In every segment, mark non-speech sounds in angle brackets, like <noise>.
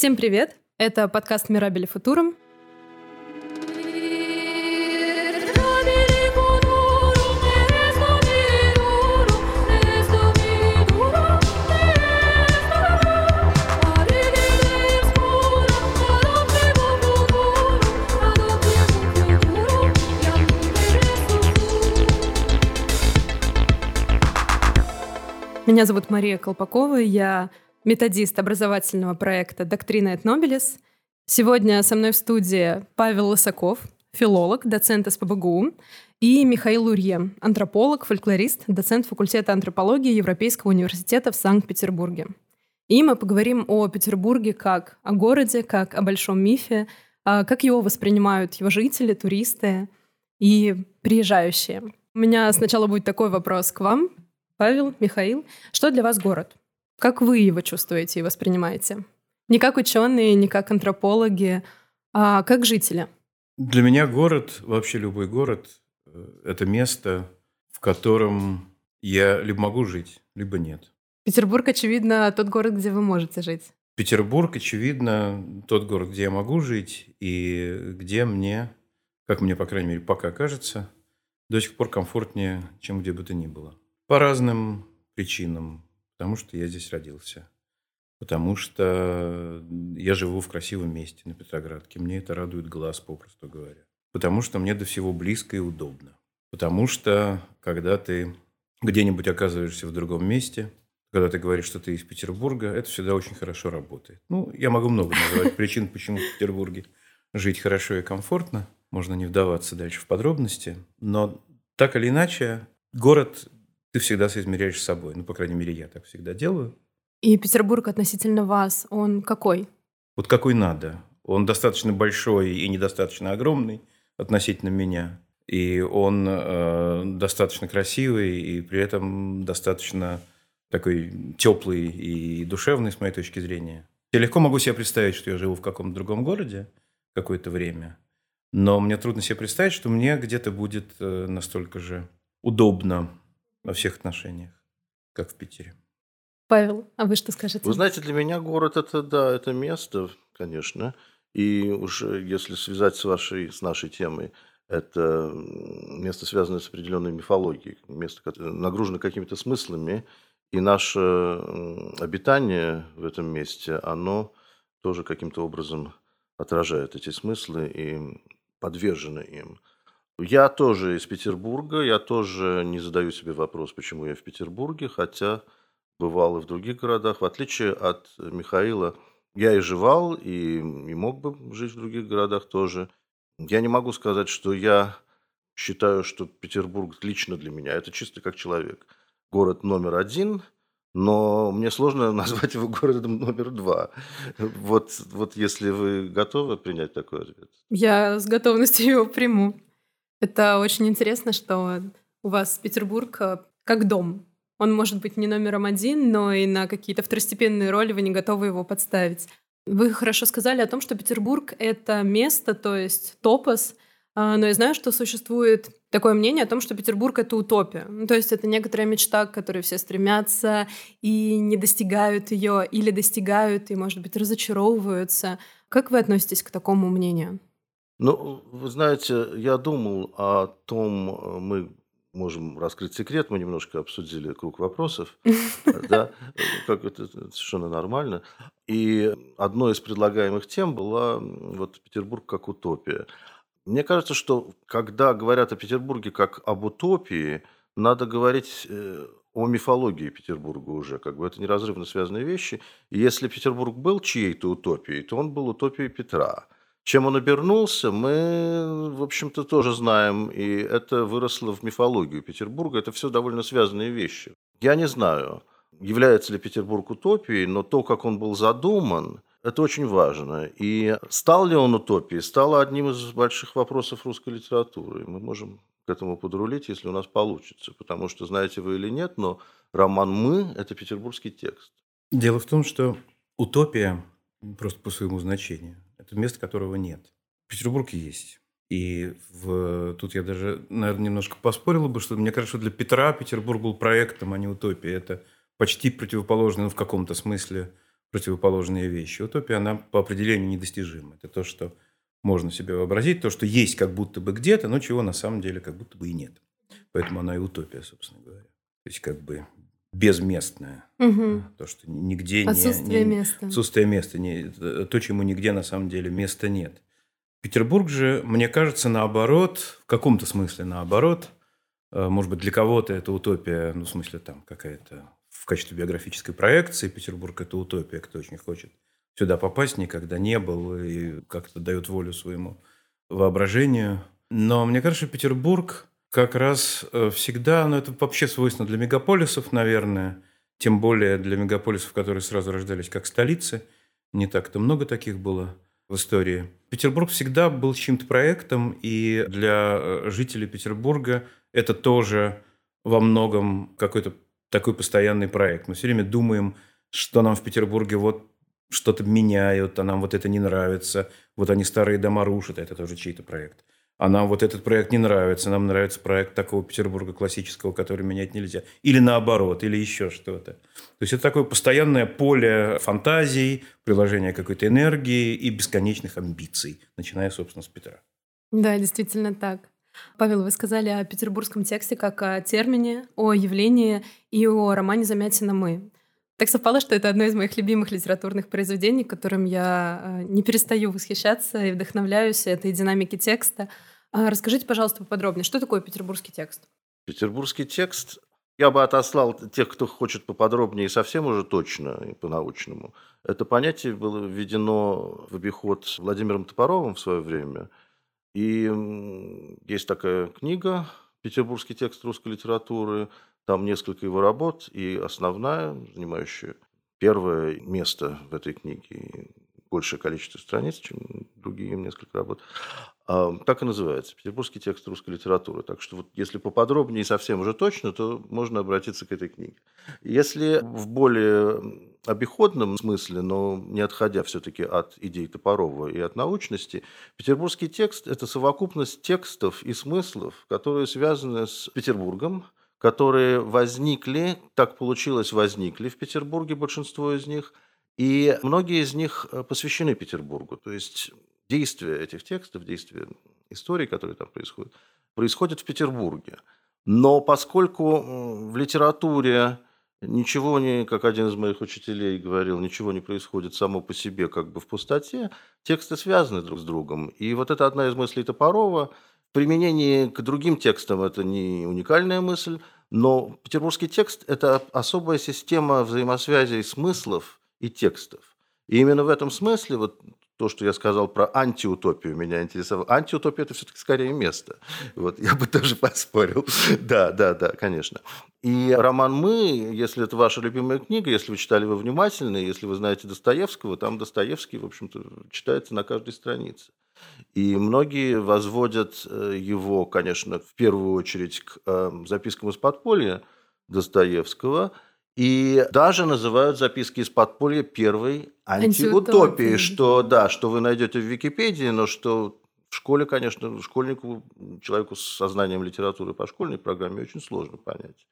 Всем привет! Это подкаст «Мирабели Футурум». Меня зовут Мария Колпакова, я методист образовательного проекта «Доктрина et Nobilis». Сегодня со мной в студии Павел Лысаков, филолог, доцент СПБГУ, и Михаил Лурье, антрополог, фольклорист, доцент факультета антропологии Европейского университета в Санкт-Петербурге. И мы поговорим о Петербурге как о городе, как о большом мифе, а, как его воспринимают его жители, туристы и приезжающие. У меня сначала будет такой вопрос к вам. Павел, Михаил, что для вас город? Как вы его чувствуете и воспринимаете? Не как ученые, не как антропологи, а как жители. Для меня город, вообще любой город, э, это место, в котором я либо могу жить, либо нет. Петербург, очевидно, тот город, где вы можете жить. Петербург, очевидно, тот город, где я могу жить и где мне, как мне, по крайней мере, пока кажется, до сих пор комфортнее, чем где бы то ни было. По разным причинам. Потому что я здесь родился. Потому что я живу в красивом месте на Петроградке. Мне это радует глаз, попросту говоря. Потому что мне до всего близко и удобно. Потому что, когда ты где-нибудь оказываешься в другом месте, когда ты говоришь, что ты из Петербурга, это всегда очень хорошо работает. Ну, я могу много называть причин, почему в Петербурге жить хорошо и комфортно. Можно не вдаваться дальше в подробности. Но так или иначе, город ты всегда соизмеряешь с собой. Ну, по крайней мере, я так всегда делаю. И Петербург относительно вас, он какой? Вот какой надо. Он достаточно большой и недостаточно огромный относительно меня. И он э, достаточно красивый, и при этом достаточно такой теплый и душевный, с моей точки зрения. Я легко могу себе представить, что я живу в каком-то другом городе какое-то время, но мне трудно себе представить, что мне где-то будет э, настолько же удобно во всех отношениях, как в Питере. Павел, а вы что скажете? Вы знаете, для меня город это да, это место, конечно. И уже если связать с вашей, с нашей темой, это место, связанное с определенной мифологией, место, нагружено какими-то смыслами, и наше обитание в этом месте, оно тоже каким-то образом отражает эти смыслы и подвержено им. Я тоже из Петербурга, я тоже не задаю себе вопрос, почему я в Петербурге, хотя бывал и в других городах. В отличие от Михаила, я и жевал, и, и мог бы жить в других городах тоже. Я не могу сказать, что я считаю, что Петербург лично для меня, это чисто как человек. Город номер один, но мне сложно <laughs> назвать его городом номер два. Вот, вот если вы готовы принять такой ответ. Я с готовностью его приму. Это очень интересно, что у вас Петербург э, как дом. Он может быть не номером один, но и на какие-то второстепенные роли вы не готовы его подставить. Вы хорошо сказали о том, что Петербург — это место, то есть топос, а, но я знаю, что существует такое мнение о том, что Петербург — это утопия. Ну, то есть это некоторая мечта, к которой все стремятся и не достигают ее, или достигают и, может быть, разочаровываются. Как вы относитесь к такому мнению? Ну, вы знаете, я думал о том, э, мы можем раскрыть секрет, мы немножко обсудили круг вопросов, <laughs> да, как это совершенно нормально. И одной из предлагаемых тем была вот Петербург как утопия. Мне кажется, что когда говорят о Петербурге как об утопии, надо говорить э, о мифологии Петербурга уже, как бы это неразрывно связанные вещи. И если Петербург был чьей-то утопией, то он был утопией Петра – чем он обернулся, мы, в общем-то, тоже знаем, и это выросло в мифологию Петербурга. Это все довольно связанные вещи. Я не знаю, является ли Петербург утопией, но то, как он был задуман, это очень важно. И стал ли он утопией, стало одним из больших вопросов русской литературы. Мы можем к этому подрулить, если у нас получится. Потому что, знаете вы или нет, но роман «Мы» – это петербургский текст. Дело в том, что утопия, просто по своему значению, это место, которого нет. Петербург есть. И в... тут я даже, наверное, немножко поспорила бы, что мне кажется, что для Петра Петербург был проектом, а не утопией. Это почти противоположный, ну, в каком-то смысле, противоположные вещи. Утопия, она по определению недостижима. Это то, что можно себе вообразить, то, что есть как будто бы где-то, но чего на самом деле как будто бы и нет. Поэтому она и утопия, собственно говоря. То есть как бы безместная. Угу. То, что нигде отсутствие не, не... места. Отсутствие места. Не, то, чему нигде на самом деле места нет. Петербург же, мне кажется, наоборот, в каком-то смысле наоборот, э, может быть, для кого-то это утопия, ну, в смысле, там какая-то в качестве биографической проекции Петербург – это утопия, кто очень хочет сюда попасть, никогда не был и как-то дает волю своему воображению. Но мне кажется, Петербург как раз э, всегда, ну это вообще свойственно для мегаполисов, наверное, тем более для мегаполисов, которые сразу рождались как столицы. Не так-то много таких было в истории. Петербург всегда был чьим-то проектом, и для э, жителей Петербурга это тоже во многом какой-то такой постоянный проект. Мы все время думаем, что нам в Петербурге вот что-то меняют, а нам вот это не нравится, вот они старые дома рушат, это тоже чей-то проект а нам вот этот проект не нравится, нам нравится проект такого Петербурга классического, который менять нельзя. Или наоборот, или еще что-то. То есть это такое постоянное поле фантазий, приложения какой-то энергии и бесконечных амбиций, начиная, собственно, с Петра. Да, действительно так. Павел, вы сказали о петербургском тексте как о термине, о явлении и о романе «Замятина мы». Так совпало, что это одно из моих любимых литературных произведений, которым я э, не перестаю восхищаться и вдохновляюсь этой динамики текста. А расскажите, пожалуйста, поподробнее, что такое петербургский текст? Петербургский текст я бы отослал тех, кто хочет поподробнее совсем уже точно, и по-научному. Это понятие было введено в обиход Владимиром Топоровым в свое время. И есть такая книга «Петербургский текст русской литературы», там несколько его работ, и основная, занимающая первое место в этой книге, большее количество страниц, чем другие несколько работ, так и называется «Петербургский текст русской литературы». Так что вот если поподробнее и совсем уже точно, то можно обратиться к этой книге. Если в более обиходном смысле, но не отходя все-таки от идей Топорова и от научности, петербургский текст – это совокупность текстов и смыслов, которые связаны с Петербургом, которые возникли, так получилось, возникли в Петербурге, большинство из них, и многие из них э, посвящены Петербургу. То есть действия этих текстов, действия истории, которые там происходят, происходят в Петербурге. Но поскольку в литературе ничего не, как один из моих учителей говорил, ничего не происходит само по себе как бы в пустоте, тексты связаны друг с другом. И вот это одна из мыслей Топорова – в применении к другим текстам это не уникальная мысль, но петербургский текст – это особая система взаимосвязей смыслов и текстов. И именно в этом смысле вот то, что я сказал про антиутопию, меня интересовало. Антиутопия – это все-таки скорее место. Вот, я бы <laughs> тоже поспорил. Да, да, да, конечно. И роман «Мы», если это ваша любимая книга, если вы читали его внимательно, если вы знаете Достоевского, там Достоевский, в общем-то, читается на каждой странице. И многие возводят э, его, конечно, в первую очередь к э, запискам из подполья Достоевского, и даже называют записки из подполья первой антиутопией, что да, что вы найдете в Википедии, но что в школе, конечно, школьнику, человеку с сознанием литературы по школьной программе очень сложно понять.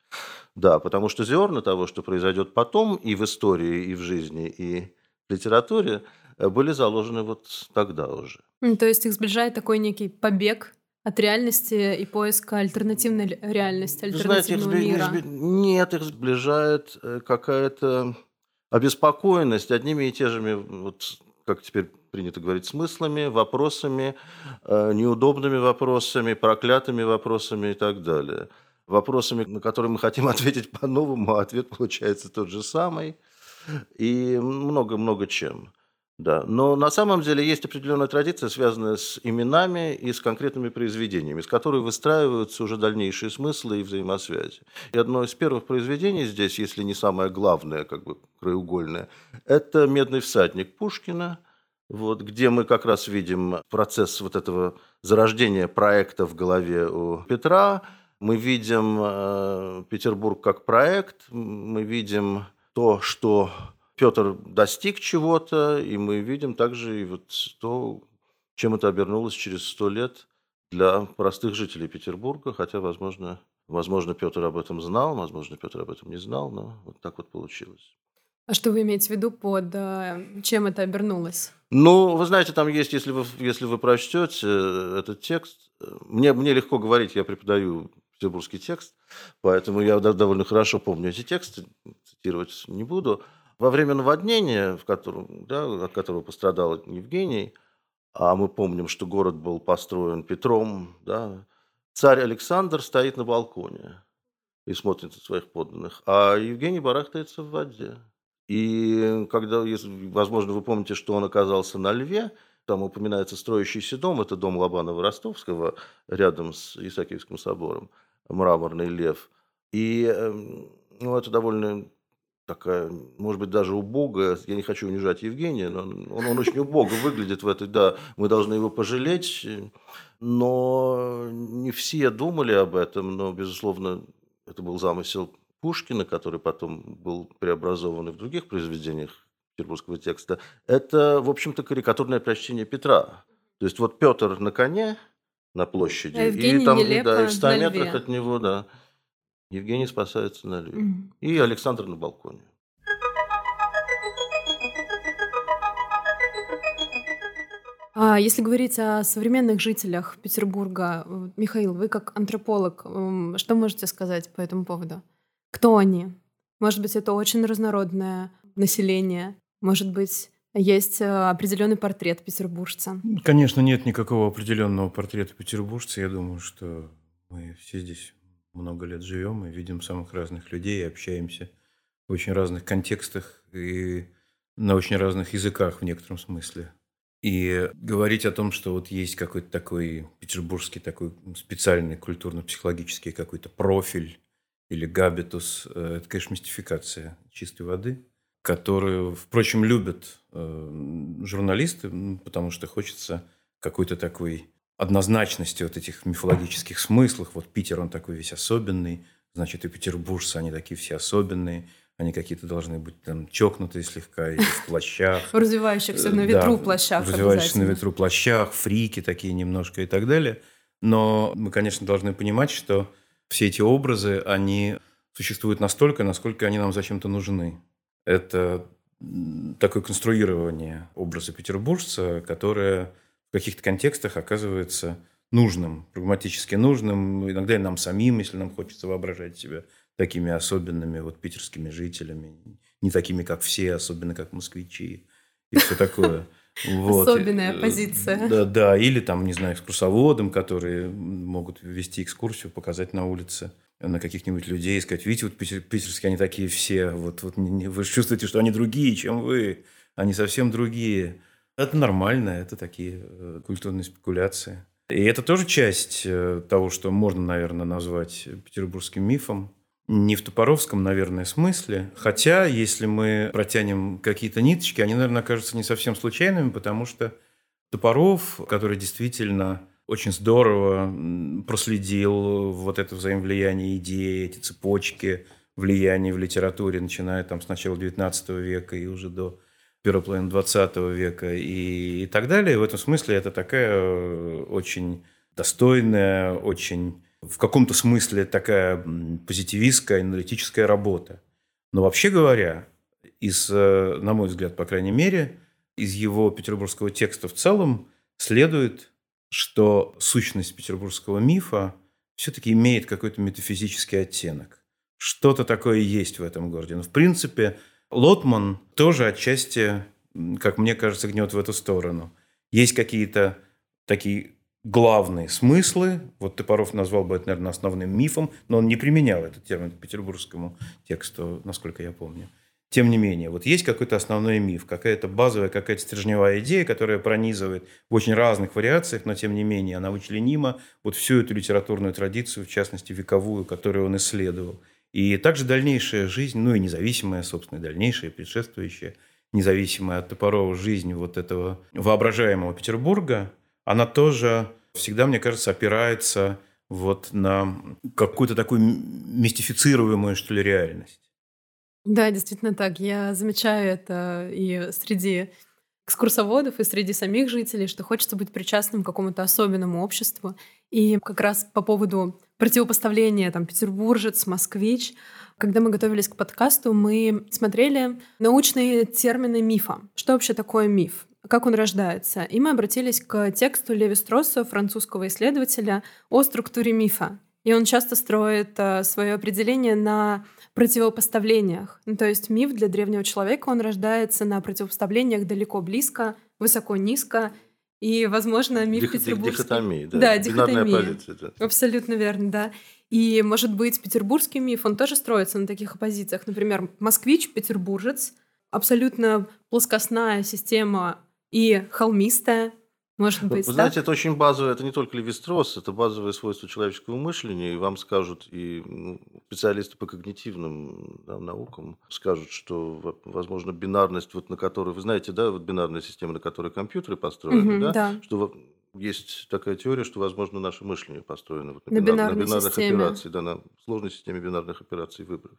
Да, потому что зерна того, что произойдет потом и в истории, и в жизни, и в литературе, э, были заложены вот тогда уже. То есть их сближает такой некий побег от реальности и поиска альтернативной реальности, альтернативного Знаете, их, мира. Нет, их сближает э, какая-то обеспокоенность одними и те же, вот, как теперь принято говорить, смыслами, вопросами, э, неудобными вопросами, проклятыми вопросами и так далее. Вопросами, на которые мы хотим <laughs> ответить по-новому, а ответ получается тот же самый. И много-много чем. Да, но на самом деле есть определенная традиция, связанная с именами и с конкретными произведениями, с которой выстраиваются уже дальнейшие смыслы и взаимосвязи. И одно из первых произведений здесь, если не самое главное, как бы краеугольное, это «Медный всадник» Пушкина, вот, где мы как раз видим процесс вот этого зарождения проекта в голове у Петра. Мы видим э, Петербург как проект, мы видим то, что Петр достиг чего-то, и мы видим также и вот то, чем это обернулось через сто лет для простых жителей Петербурга, хотя, возможно, возможно, Петр об этом знал, возможно, Петр об этом не знал, но вот так вот получилось. А что вы имеете в виду под э, чем это обернулось? Ну, вы знаете, там есть, если вы, если вы прочтете этот текст, э, мне, мне легко говорить, я преподаю петербургский текст, поэтому я довольно хорошо помню эти тексты, цитировать не буду. Во время наводнения, в котором, да, от которого пострадал Евгений, а мы помним, что город был построен Петром, да, царь Александр стоит на балконе и смотрит на своих подданных, а Евгений барахтается в воде. И когда, возможно, вы помните, что он оказался на льве, там упоминается строящийся дом, это дом Лобанова-Ростовского, рядом с Исаакиевским собором, мраморный лев. И эм, ну, это довольно такая, может быть, даже убогая, я не хочу унижать Евгения, но он, он очень убого выглядит в этой, да, мы должны его пожалеть, но не все думали об этом, но, безусловно, это был замысел Пушкина, который потом был преобразован и в других произведениях петербургского текста. Это, в общем-то, карикатурное прочтение Петра. То есть вот Петр на коне на площади, а и там да, и в 100 метрах от него, да, Евгений спасается на льве. Mm. И Александр на балконе. А если говорить о современных жителях Петербурга, Михаил, вы как антрополог, что можете сказать по этому поводу? Кто они? Может быть, это очень разнородное население. Может быть, есть э, определенный портрет петербуржца. Конечно, нет никакого определенного портрета петербуржца. Я думаю, что мы все здесь много лет живем и видим самых разных людей, и общаемся в очень разных контекстах и на очень разных языках в некотором смысле. И говорить о том, что вот есть какой-то такой петербургский такой специальный культурно-психологический какой-то профиль или габитус, э, это, конечно, мистификация чистой воды, которую, впрочем, любят э, журналисты, потому что хочется какой-то такой однозначности вот этих мифологических смыслов. Вот Питер, он такой весь особенный, значит, и петербуржцы, они такие все особенные, они какие-то должны быть там чокнутые слегка, или в плащах. В <laughs> развивающихся на ветру да, плащах развивающихся на ветру плащах, фрики такие немножко и так далее. Но мы, конечно, должны понимать, что все эти образы, они существуют настолько, насколько они нам зачем-то нужны. Это такое конструирование образа петербуржца, которое в каких-то контекстах оказывается нужным, прагматически нужным, иногда и нам самим, если нам хочется воображать себя такими особенными вот питерскими жителями, не такими, как все, особенно как москвичи и все такое. <laughs> Вот. Особенная э, позиция. Да, да, или там, не знаю, экскурсоводам, которые могут вести экскурсию, показать на улице на каких-нибудь людей и сказать, видите, вот питерские, они такие все, вот, вот вы чувствуете, что они другие, чем вы, они совсем другие. Это нормально, это такие э, культурные спекуляции. И это тоже часть э, того, что можно, наверное, назвать петербургским мифом. Не в топоровском, наверное, смысле. Хотя, если мы протянем какие-то ниточки, они, наверное, окажутся не совсем случайными, потому что Топоров, который действительно очень здорово проследил вот это взаимовлияние идеи, эти цепочки влияния в литературе, начиная там с начала XIX века и уже до первой половины 20 века и, и так далее. В этом смысле это такая э, очень достойная, очень в каком-то смысле такая позитивистская, аналитическая работа. Но вообще говоря, из, э, на мой взгляд, по крайней мере, из его петербургского текста в целом следует, что сущность петербургского мифа все-таки имеет какой-то метафизический оттенок. Что-то такое есть в этом городе. Но, в принципе, Лотман тоже отчасти, как мне кажется, гнет в эту сторону. Есть какие-то такие главные смыслы. Вот Топоров назвал бы это, наверное, основным мифом, но он не применял этот термин к петербургскому тексту, насколько я помню. Тем не менее, вот есть какой-то основной миф, какая-то базовая, какая-то стержневая идея, которая пронизывает в очень разных вариациях, но тем не менее она вычленима вот всю эту литературную традицию, в частности вековую, которую он исследовал. И также дальнейшая жизнь, ну и независимая, собственно, дальнейшая, предшествующая, независимая от Топорова жизнь вот этого воображаемого Петербурга, она тоже всегда, мне кажется, опирается вот на какую-то такую мистифицируемую, что ли, реальность. Да, действительно так. Я замечаю это и среди экскурсоводов, и среди самих жителей, что хочется быть причастным к какому-то особенному обществу. И как раз по поводу противопоставление там петербуржец, москвич. Когда мы готовились к подкасту, мы смотрели научные термины мифа. Что вообще такое миф? Как он рождается? И мы обратились к тексту Леви Стросса, французского исследователя, о структуре мифа. И он часто строит э, свое определение на противопоставлениях. Ну, то есть миф для древнего человека, он рождается на противопоставлениях далеко-близко, высоко-низко. И, возможно, миф Дих, петербургский... Дихотомии, да. Да, дихотомия. оппозиция, да. Абсолютно верно, да. И, может быть, петербургский миф, он тоже строится на таких оппозициях. Например, москвич, петербуржец, абсолютно плоскостная система и холмистая, может Ну, быть, Вы да? знаете, это очень базовое, это не только Левистрос, это базовое свойство человеческого мышления, и вам скажут, и ну, специалисты по когнитивным да, наукам скажут, что, во- возможно, бинарность, вот на которой, вы знаете, да, вот бинарная система, на которой компьютеры построены, Мгм, да, да. что есть такая теория, что, возможно, наше мышление построено вот На бинар- бинарной бинарных системе. операций, да, на сложной системе бинарных операций выборов.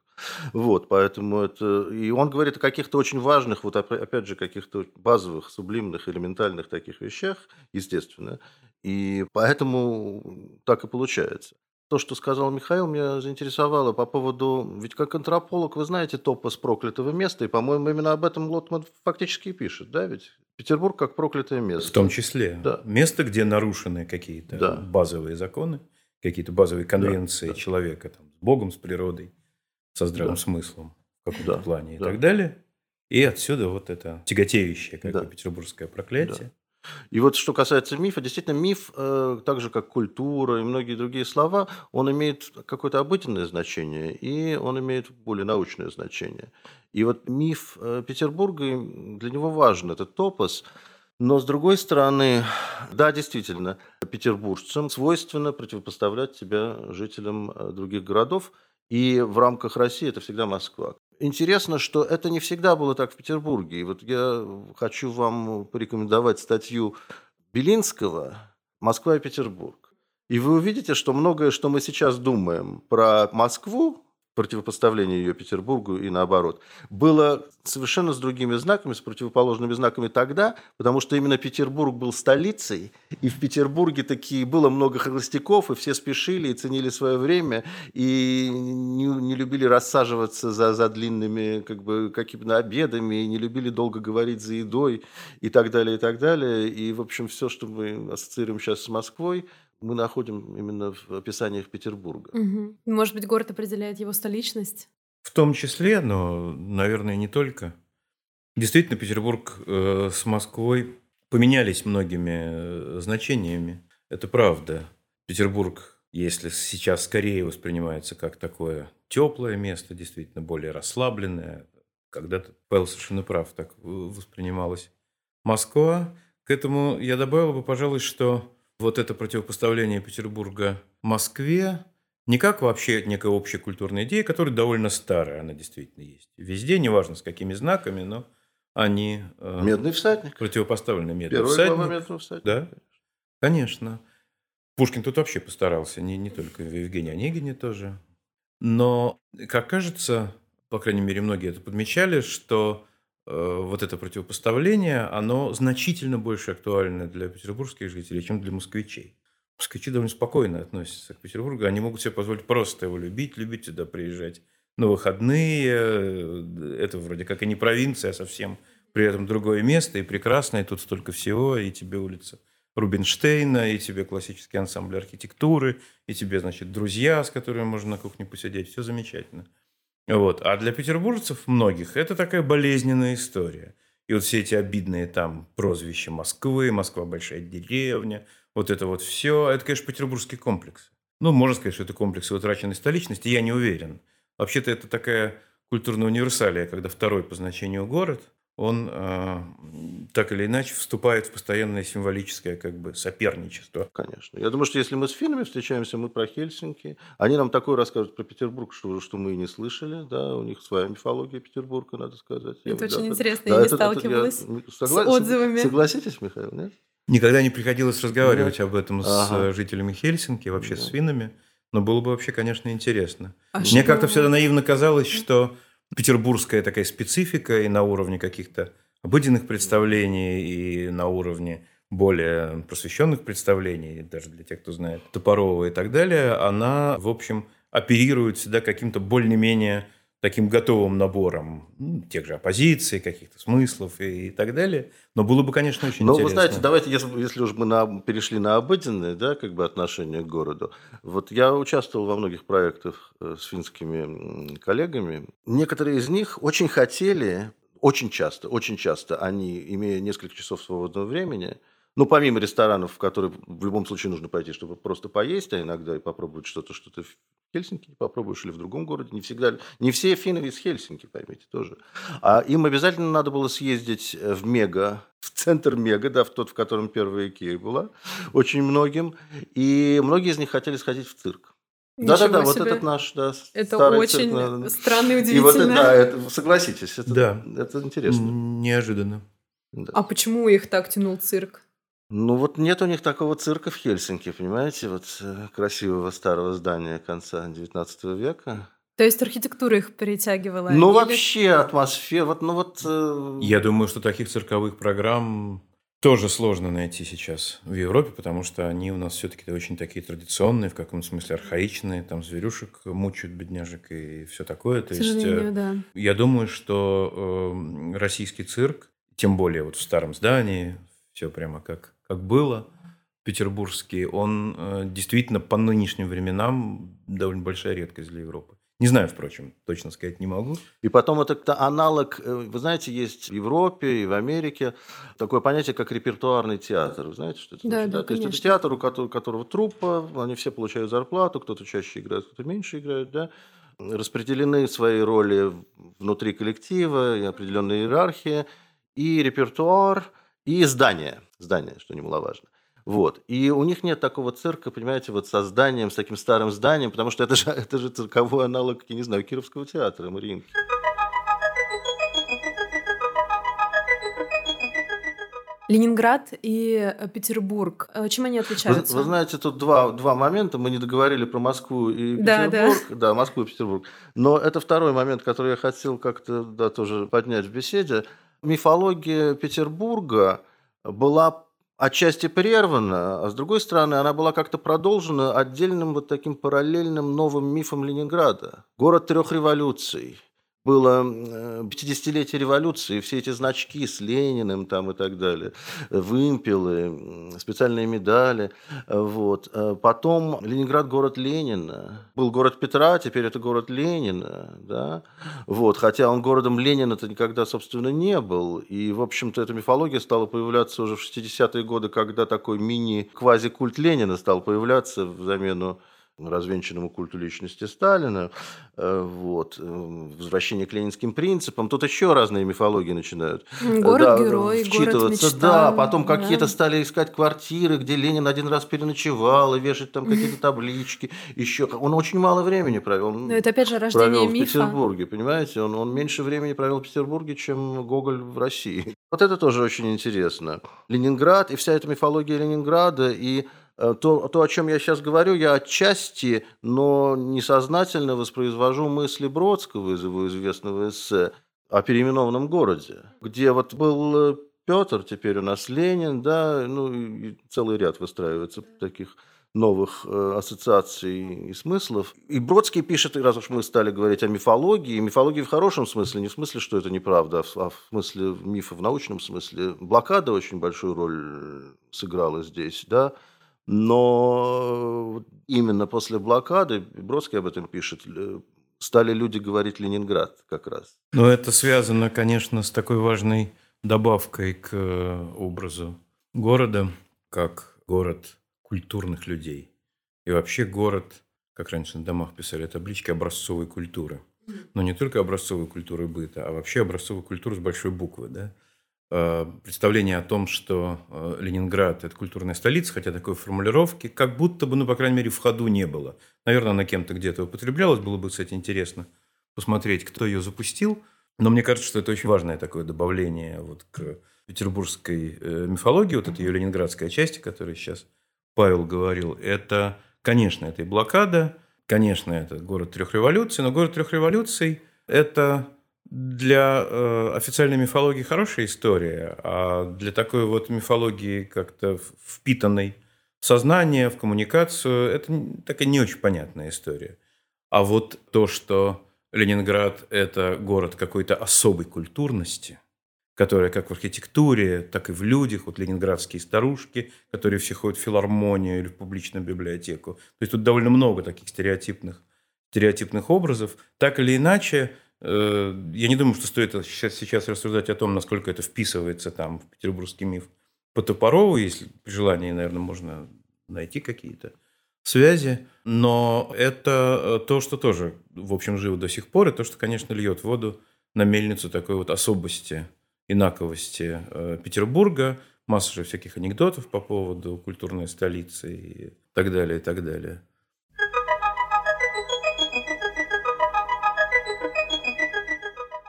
Вот, поэтому это... И он говорит о каких-то очень важных, вот опя- опять же, каких-то базовых, сублимных, элементальных таких вещах, естественно. И поэтому так и получается. То, что сказал Михаил, меня заинтересовало по поводу... Ведь как антрополог, вы знаете топос проклятого места, и, по-моему, именно об этом Лотман фактически и пишет, да, ведь? Петербург как проклятое место. В том числе. Да. Место, где нарушены какие-то Да. базовые законы, какие-то базовые конвенции да. человека там, с Богом, с природой, со здравым Да. смыслом в каком-то Да, плане и да. так далее. И отсюда вот это тяготеющее, как Да. петербургское проклятие. И вот что касается мифа, действительно, миф, э, так же как культура и многие другие слова, он имеет какое-то обыденное значение, и он имеет более научное значение. И вот миф э, Петербурга, для него важен этот топос, но с другой стороны, да, действительно, петербуржцам свойственно противопоставлять себя жителям э, других городов, и в рамках России это всегда Москва. Интересно, что это не всегда было так в Петербурге. И вот я хочу вам порекомендовать статью Белинского «Москва и Петербург». И вы увидите, что многое, что мы сейчас думаем про Москву, противопоставление ее Петербургу и наоборот, было совершенно с другими знаками, с противоположными знаками тогда, потому что именно Петербург был столицей, и в Петербурге такие было много холостяков, и все спешили и ценили свое время, и не, не любили рассаживаться за, за длинными как бы, какими-то обедами, и не любили долго говорить за едой и так далее, и так далее. И, в общем, все, что мы ассоциируем сейчас с Москвой, мы находим именно в описаниях Петербурга. Мгм. Может быть, город определяет его столичность? В том числе, но, наверное, не только. Действительно, Петербург э, с Москвой поменялись многими э, значениями. Это правда. Петербург, если сейчас скорее воспринимается как такое теплое место, действительно более расслабленное, когда-то Павел совершенно прав, так э, воспринималась Москва. К этому я добавил бы, пожалуй, что вот это противопоставление Петербурга Москве не как вообще некая общая культурная идея, которая довольно старая, она действительно есть. Везде, неважно с какими знаками, но они э, Медный всадник. противопоставлены медный Первая всадник. глава Медного всадника. Да, конечно. Пушкин тут вообще постарался, не, не только в Евгении Онегине тоже. Но, как кажется, по крайней мере, многие это подмечали, что вот это противопоставление, оно значительно больше актуально для петербургских жителей, чем для москвичей. Москвичи довольно спокойно относятся к Петербургу, они могут себе позволить просто его любить, любить сюда приезжать на выходные. Э, Это вроде как и не провинция, а совсем при этом другое место, и прекрасно, и тут столько всего, и тебе улица Рубинштейна, и тебе классический ансамбль архитектуры, и тебе, значит, друзья, с которыми можно на кухне посидеть. Все замечательно. Вот. А для петербуржцев многих это такая болезненная история. И вот все эти обидные там прозвища Москвы, Москва большая деревня, вот это вот все, это, конечно, петербургский комплекс. Ну, можно сказать, что это комплекс утраченной столичности, я не уверен. Вообще-то это такая культурная универсалия, когда второй по значению город, он э, так или иначе вступает в постоянное символическое как бы соперничество. Конечно. Я думаю, что если мы с финнами встречаемся, мы про Хельсинки. Они нам такое расскажут про Петербург, что, что мы и не слышали. Да, у них своя мифология Петербурга, надо сказать. Я Это вот, очень да, интересно, да, я не это- это я сталкивалась согла- с отзывами. Согласитесь, Михаил, нет? Никогда не приходилось разговаривать об этом с Ага. э, жителями Хельсинки, вообще с Да. финнами, но было бы вообще, конечно, интересно. А Мне что- как-то всегда наивно казалось, что петербургская такая специфика и на уровне каких-то обыденных представлений, и на уровне более просвещенных представлений, даже для тех, кто знает Топорова и так далее, она, в общем, оперирует всегда каким-то более-менее таким готовым набором ну, тех же оппозиций, каких-то смыслов и, и так далее. Но было бы, конечно, очень Но интересно. вы знаете, давайте, если, если уж мы на, перешли на обыденное, да, как бы отношение к городу. Вот я участвовал во многих проектах э, с финскими коллегами. Некоторые из них очень хотели, очень часто, очень часто они, имея несколько часов свободного времени, ну, помимо ресторанов, в которые в любом случае нужно пойти, чтобы просто поесть, а иногда и попробовать что-то, что то в Хельсинки не попробуешь или в другом городе. Не всегда, не все финны из Хельсинки, поймите, тоже. А им обязательно надо было съездить в Мега, <laughs> в центр Мега, да, в тот, в котором первая Икея была, очень многим. И многие из них хотели сходить в цирк. Да-да-да, вот этот наш, да, Это очень цирк, странно и удивительно. И вот это, да, это, согласитесь, это, да. это интересно. Неожиданно. Да. А почему их так тянул цирк? Ну вот нет у них такого цирка в Хельсинки, понимаете, вот э, красивого старого здания конца XIX века. То есть архитектура их притягивала? Ну или... вообще атмосфера, вот, ну вот... Э... Я думаю, что таких цирковых программ тоже сложно найти сейчас в Европе, потому что они у нас все-таки очень такие традиционные, в каком смысле архаичные, там зверюшек мучают бедняжек и все такое. То К есть, да. Я думаю, что э, российский цирк, тем более вот в старом здании, все прямо как как было, петербургский, он э, действительно по нынешним временам довольно большая редкость для Европы. Не знаю, впрочем, точно сказать не могу. И потом это аналог, э, вы знаете, есть в Европе и в Америке такое понятие, как репертуарный театр. Вы знаете, что это да, значит? Да, да? То есть это театр, у которого, которого труппа, они все получают зарплату, кто-то чаще играет, кто-то меньше играет, да? распределены свои роли внутри коллектива, и определенная иерархия, и репертуар, и здание – здание, что немаловажно. Вот. И у них нет такого цирка, понимаете, вот со зданием, с таким старым зданием, потому что это же, <laughs> это же цирковой аналог, я не знаю, Кировского театра, Мариинки. Ленинград и э, Петербург. Э, чем они отличаются? Вы, вы знаете, тут два, два момента. Мы не договорили про Москву и Петербург. Да, да. да, Москву и Петербург. Но это второй момент, который я хотел как-то да, тоже поднять в беседе. Мифология Петербурга была отчасти прервана, а с другой стороны, она была как-то продолжена отдельным вот таким параллельным новым мифом Ленинграда. Город трех революций – было 50-летие революции, все эти значки с Лениным там и так далее, вымпелы, специальные медали. Вот. Потом Ленинград – город Ленина. Был город Петра, теперь это город Ленина. Да? Вот. Хотя он городом Ленина-то никогда, собственно, не был. И, в общем-то, эта мифология стала появляться уже в 60-е годы, когда такой мини-квази-культ Ленина стал появляться в замену развенчанному культу личности Сталина, э, вот, э, возвращение к ленинским принципам. Тут еще разные мифологии начинают город-герой, да, вчитываться. Город мечта, да, потом да. какие-то стали искать квартиры, где Ленин один раз переночевал, и вешать там какие-то <laughs> таблички. Еще. Он очень мало времени провел. Но это опять же рождение провел мифа. в Петербурге, понимаете? Он, он меньше времени провел в Петербурге, чем Гоголь в России. <laughs> Вот это тоже очень интересно. Ленинград и вся эта мифология Ленинграда и Э, то, то, о чем я сейчас говорю, я отчасти, но несознательно воспроизвожу мысли Бродского из его известного эссе о переименованном городе, где вот был э, Петр, теперь у нас Ленин, да, ну и целый ряд выстраивается таких новых э, ассоциаций и смыслов. И Бродский пишет, раз уж мы стали говорить о мифологии, мифологии в хорошем смысле, не в смысле, что это неправда, а в смысле мифа в научном смысле. Блокада очень большую роль сыграла здесь, да, но именно после блокады, Бродский об этом пишет, стали люди говорить Ленинград как раз. Но это связано, конечно, с такой важной добавкой к э, образу города, как город культурных людей. И вообще город, как раньше на домах писали таблички, образцовой культуры. Но не только образцовой культуры быта, а вообще образцовой культуры с большой буквы. Да? Э, представление о том, что э, Ленинград – это культурная столица, хотя такой формулировки как будто бы, ну, по крайней мере, в ходу не было. Наверное, она кем-то где-то употреблялась, было бы, кстати, интересно посмотреть, кто ее запустил. Но мне кажется, что это очень важное такое добавление вот к петербургской э, мифологии, вот этой ее ленинградской части, о которой сейчас Павел говорил. Это, конечно, это и блокада, конечно, это город трех революций, но город трех революций – это для э, официальной мифологии хорошая история, а для такой вот мифологии как-то впитанной в сознание, в коммуникацию, это такая не очень понятная история. А вот то, что Ленинград – это город какой-то особой культурности, которая как в архитектуре, так и в людях, вот ленинградские старушки, которые все ходят в филармонию или в публичную библиотеку. То есть тут довольно много таких стереотипных, стереотипных образов. Так или иначе, я не думаю, что стоит сейчас, сейчас рассуждать о том, насколько это вписывается там в петербургский миф по Топорову, если при желании, наверное, можно найти какие-то связи. Но это э, то, что тоже, в общем, живо до сих пор, и то, что, конечно, льет воду на мельницу такой вот особости, инаковости э, Петербурга. Масса же всяких анекдотов по поводу культурной столицы и так далее, и так далее.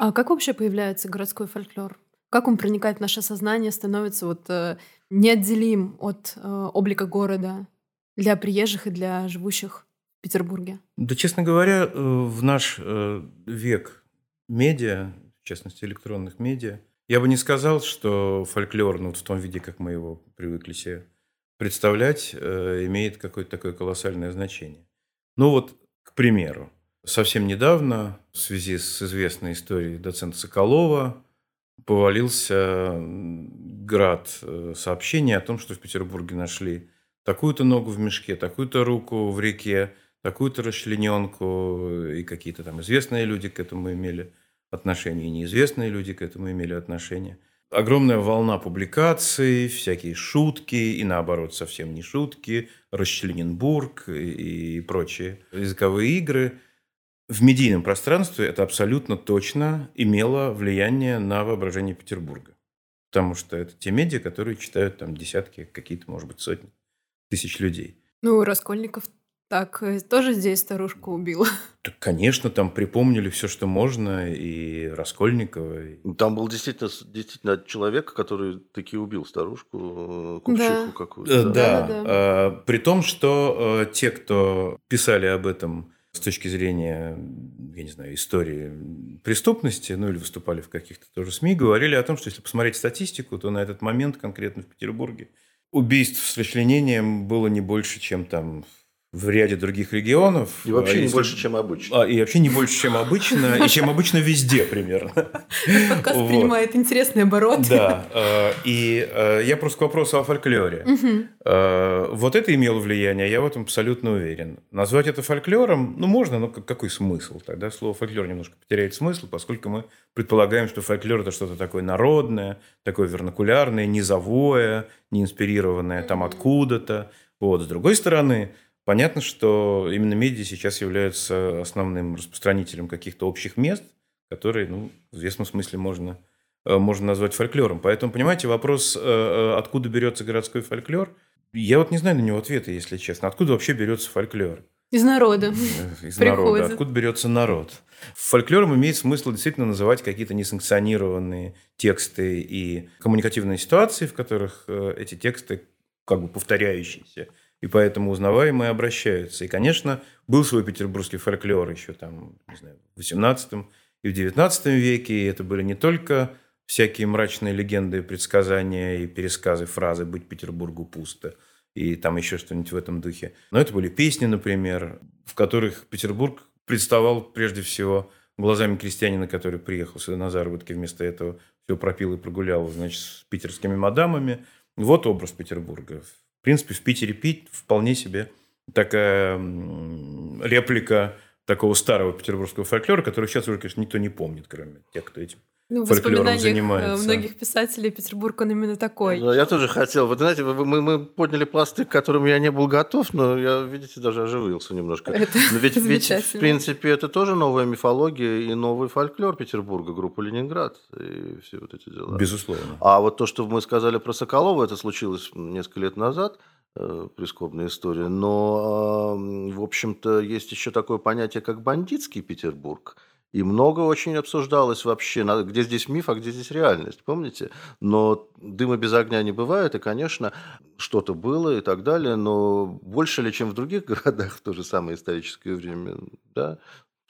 А как вообще появляется городской фольклор? Как он проникает в наше сознание, становится вот э, неотделим от э, облика города для приезжих и для живущих в Петербурге? Да, честно говоря, э, в наш э, век медиа, в частности электронных медиа, я бы не сказал, что фольклор, ну, вот в том виде, как мы его привыкли себе представлять, э, имеет какое-то такое колоссальное значение. Ну вот, к примеру, совсем недавно в связи с известной историей доцента Соколова повалился град э, сообщений о том, что в Петербурге нашли такую-то ногу в мешке, такую-то руку в реке, такую-то расчлененку, и какие-то там известные люди к этому имели отношение, и неизвестные люди к этому имели отношение. Огромная волна публикаций, всякие шутки, и наоборот, совсем не шутки, Расчлененбург и прочие языковые игры – в медийном пространстве это абсолютно точно имело влияние на воображение Петербурга. Потому что это те медиа, которые читают там десятки, какие-то, может быть, сотни тысяч людей. Ну, Раскольников так э, тоже здесь старушку убил. <laughs> Так, конечно, там припомнили все, что можно, и Раскольникова. И... Ну, там был действительно, действительно человек, который таки убил старушку, э, купчиху да. какую-то. Э, да, да, да. А, при том, что а, те, кто писали об этом с точки зрения, я не знаю, истории преступности, ну или выступали в каких-то тоже СМИ, говорили о том, что если посмотреть статистику, то на этот момент конкретно в Петербурге убийств с расчленением было не больше, чем там в ряде других регионов. И вообще а, не если... больше, чем обычно. А, и вообще не больше, чем обычно, и чем <laughs> обычно везде примерно. Подкаст принимает интересный оборот. Да. А, и а, я просто к вопросу о фольклоре. Вот это имело влияние, я в этом абсолютно уверен. Назвать это фольклором, ну, можно, но какой смысл тогда? Слово фольклор немножко потеряет смысл, поскольку мы предполагаем, что фольклор – это что-то такое народное, такое вернакулярное, низовое, не инспирированное там откуда-то. Вот. С другой стороны, Понятно, что именно медиа сейчас являются основным распространителем каких-то общих мест, которые, ну, в известном смысле можно, э, можно назвать фольклором. Поэтому, понимаете, вопрос, э, э, откуда берется городской фольклор, я вот не знаю на него ответа, если честно. Откуда вообще берется фольклор? Из народа. <laughs> Из народа. Откуда берется народ? Фольклором имеет смысл действительно называть какие-то несанкционированные тексты и коммуникативные ситуации, в которых эти тексты как бы повторяющиеся и поэтому узнаваемые обращаются. И, конечно, был свой петербургский фольклор еще там, не знаю, в XVIII и в XIX веке, и это были не только всякие мрачные легенды, предсказания и пересказы фразы «быть Петербургу пусто», и там еще что-нибудь в этом духе. Но это были песни, например, в которых Петербург представал прежде всего глазами крестьянина, который приехал сюда на заработки, вместо этого все пропил и прогулял, значит, с питерскими мадамами. Вот образ Петербурга в принципе, в Питере пить вполне себе такая реплика такого старого петербургского фольклора, который сейчас уже, конечно, никто не помнит, кроме тех, кто этим ну, фольклором э, занимается. многих писателей Петербург, он именно такой. Ну, я тоже хотел. Вот, знаете, мы, мы подняли пласты, к которым я не был готов, но я, видите, даже оживился немножко. Это но ведь, ведь, в принципе, это тоже новая мифология и новый фольклор Петербурга, группа «Ленинград» и все вот эти дела. Безусловно. А вот то, что мы сказали про Соколова, это случилось несколько лет назад, э, прискорбная история. Но, в общем-то, есть еще такое понятие, как бандитский Петербург – и много очень обсуждалось вообще, где здесь миф, а где здесь реальность, помните? Но дыма без огня не бывает, и, конечно, что-то было и так далее, но больше ли, чем в других <laughs> городах в то же самое историческое время, да,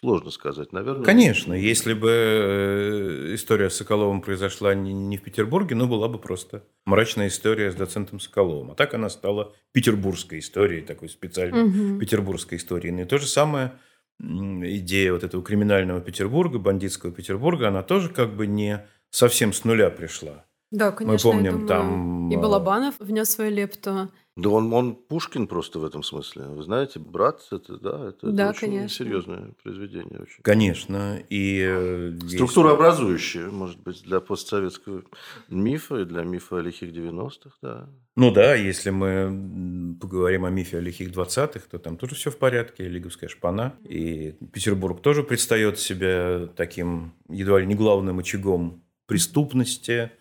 Сложно сказать, наверное. Конечно, если бы э, история с Соколовым произошла не в Петербурге, но была бы просто мрачная история с доцентом Соколовым. А так она стала петербургской историей, такой специальной угу. петербургской историей. Ну и то же самое идея вот этого криминального Петербурга, бандитского Петербурга, она тоже как бы не совсем с нуля пришла. Да, конечно. Мы помним, думаю, там... И а, Балабанов внес свою лепту. Да он, он Пушкин просто в этом смысле. Вы знаете, брат, это, да, это, да, это очень конечно. серьезное произведение. Очень. Конечно. И э, Структура есть... образующая, может быть, для постсоветского мифа и для мифа о лихих 90-х, да. Ну да, если мы поговорим о мифе о лихих 20-х, то там тоже все в порядке, Лиговская шпана. И Петербург тоже предстает себе таким едва ли не главным очагом преступности,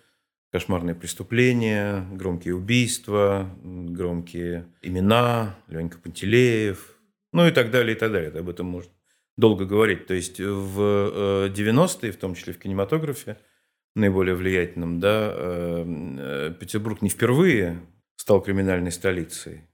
кошмарные преступления, громкие убийства, громкие имена, Ленька Пантелеев, ну и так далее, и так далее. Об этом можно долго говорить. То есть в 90-е, э, в том числе в кинематографе, наиболее влиятельном, да, э, э, Петербург не впервые стал криминальной столицей.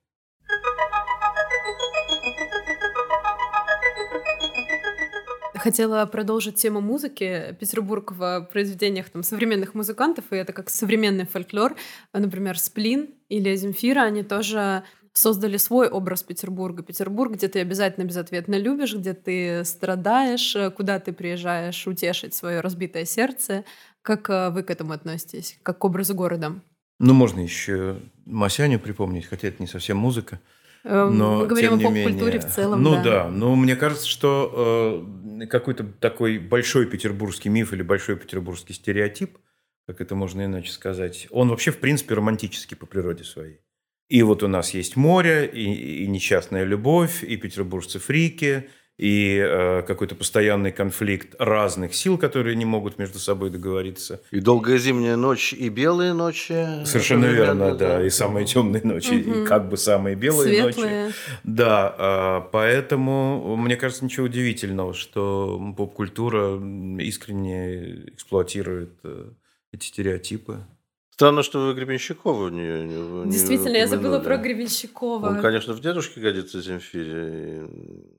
Хотела продолжить тему музыки. Петербург в произведениях там, современных музыкантов, и это как современный фольклор. Например, Сплин или Земфира, они тоже создали свой образ Петербурга. Петербург, где ты обязательно безответно любишь, где ты страдаешь, куда ты приезжаешь утешить свое разбитое сердце. Как э, вы к этому относитесь, как к образу города? Ну, можно еще Масяню припомнить, хотя это не совсем музыка. Эм, но, Мы говорим о поп-культуре в целом. Ну да, да но мне кажется, что э, какой-то такой большой петербургский миф или большой петербургский стереотип, как это можно иначе сказать, он вообще в принципе романтический по природе своей. И вот у нас есть море, и, и несчастная любовь, и петербуржцы фрики, и э, какой-то постоянный конфликт разных сил, которые не могут между собой договориться. И долгая зимняя ночь, и белые ночи. Совершенно верно, да. да. И самые темные ночи, угу. и как бы самые белые Светлые. ночи. Да, э, поэтому мне кажется ничего удивительного, что поп-культура искренне эксплуатирует э, эти стереотипы. Странно, что вы Гребенщикова не, не Действительно, не я забыла про Гребенщикова. Он, конечно, в дедушке годится Земфире.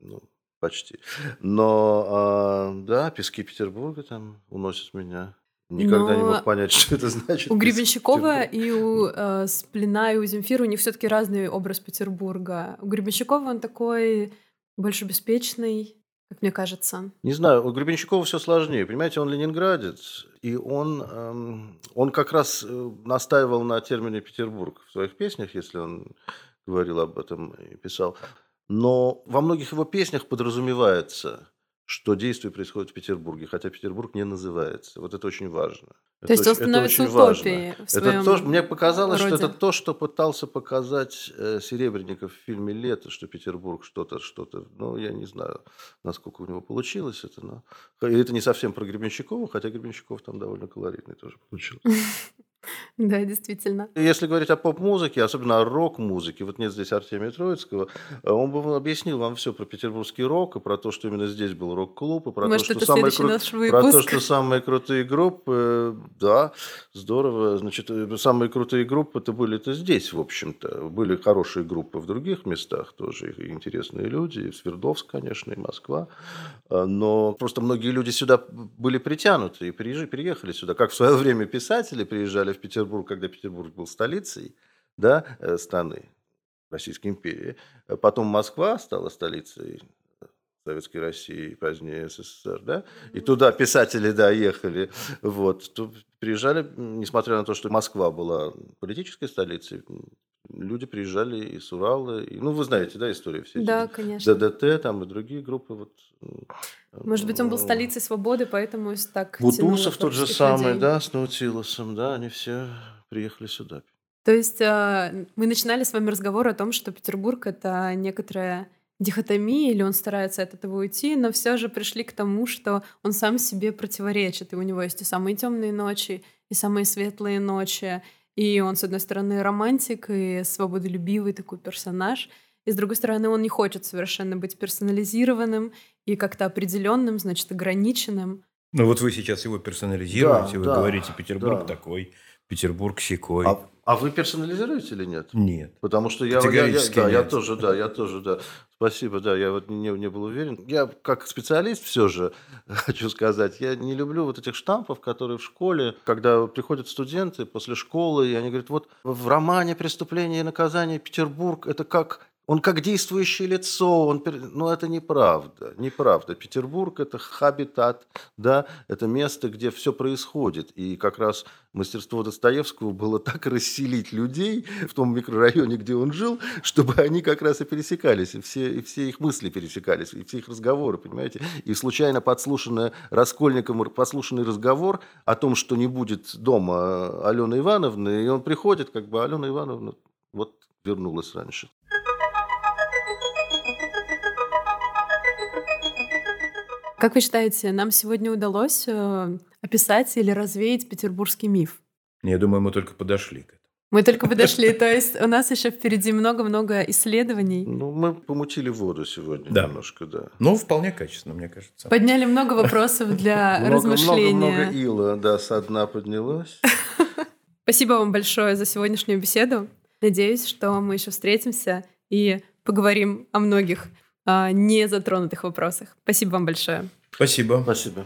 Ну, Почти. Но, а, да, пески Петербурга там уносят меня. Никогда не мог понять, <laughs> что это значит. У Гребенщикова и у э, Сплина, и у Земфира у них все таки разный образ Петербурга. У Гребенщикова он такой больше беспечный, как мне кажется. Не знаю, у Гребенщикова все сложнее. Понимаете, он ленинградец, и он, эм, он как раз э, настаивал на термине Петербург в своих песнях, если он говорил об этом и писал. Но во многих его песнях подразумевается, что действие происходит в Петербурге, хотя Петербург не называется. Вот это очень важно. То это есть очень, он становится это утопией в это то, Мне показалось, роде. что это то, что пытался показать э, Серебренников в фильме «Лето», что Петербург что-то, что-то, ну, я не знаю, насколько у него получилось это, но... И это не совсем про Гребенщикова, хотя Гребенщиков там довольно колоритный тоже получился. <laughs> Да, действительно. Если говорить о поп-музыке, особенно о рок-музыке, вот нет здесь Артемия Троицкого, э, он бы объяснил вам все про петербургский рок, и про то, что именно здесь был рок-клуб, и про, Может, то, что самые кру... про то, что самые крутые группы, да, здорово. Значит, э, самые крутые группы это были-то здесь, в общем-то. Были хорошие группы в других местах тоже, и интересные люди, и Свердловск, конечно, и Москва. Э, но просто многие люди сюда были притянуты и переехали сюда. Как в свое время писатели приезжали в Петербург, когда Петербург был столицей да, э, страны Российской империи. Потом Москва стала столицей Советской России, позднее СССР, да, и туда писатели, да, ехали, вот, приезжали, несмотря на то, что Москва была политической столицей, люди приезжали из Урала, и, ну, вы знаете, да, историю все Да, эти, конечно. ДДТ, там, и другие группы, вот. Может быть, он был столицей свободы, поэтому так Бутусов тот же самый, людей. да, с Наутилусом, да, они все приехали сюда. То есть а, мы начинали с вами разговор о том, что Петербург — это некоторая дихотомия, или он старается от этого уйти, но все же пришли к тому, что он сам себе противоречит, и у него есть и самые темные ночи, и самые светлые ночи, и он, с одной стороны, романтик и свободолюбивый такой персонаж, и с другой стороны, он не хочет совершенно быть персонализированным и как-то определенным, значит, ограниченным. Ну вот вы сейчас его персонализируете, да, вы да, говорите, Петербург да. такой, Петербург секой. А, а вы персонализируете или нет? Нет. Потому что я, я, я, да, я тоже, да, я тоже, да. Спасибо, да, я вот не, не был уверен. Я как специалист все же <laughs> хочу сказать, я не люблю вот этих штампов, которые в школе, когда приходят студенты после школы, и они говорят, вот в романе «Преступление и наказание» Петербург – это как он как действующее лицо, он, ну это неправда, неправда. Петербург это хабитат, да, это место, где все происходит. И как раз мастерство Достоевского было так расселить людей в том микрорайоне, где он жил, чтобы они как раз и пересекались, и все, и все их мысли пересекались, и все их разговоры, понимаете. И случайно подслушанный Раскольником послушанный разговор о том, что не будет дома Алены Ивановны, и он приходит, как бы Алена Ивановна вот вернулась раньше. Как вы считаете, нам сегодня удалось э, описать или развеять петербургский миф? Я думаю, мы только подошли к этому. Мы только подошли, то есть у нас еще впереди много-много исследований. Ну, мы помутили воду сегодня да. немножко, да. Ну, вполне качественно, мне кажется. Подняли много вопросов для <laughs> размышления. Много-много ила, да, со дна поднялось. <laughs> Спасибо вам большое за сегодняшнюю беседу. Надеюсь, что мы еще встретимся и поговорим о многих а, не затронутых вопросах. Спасибо вам большое. Спасибо. Спасибо.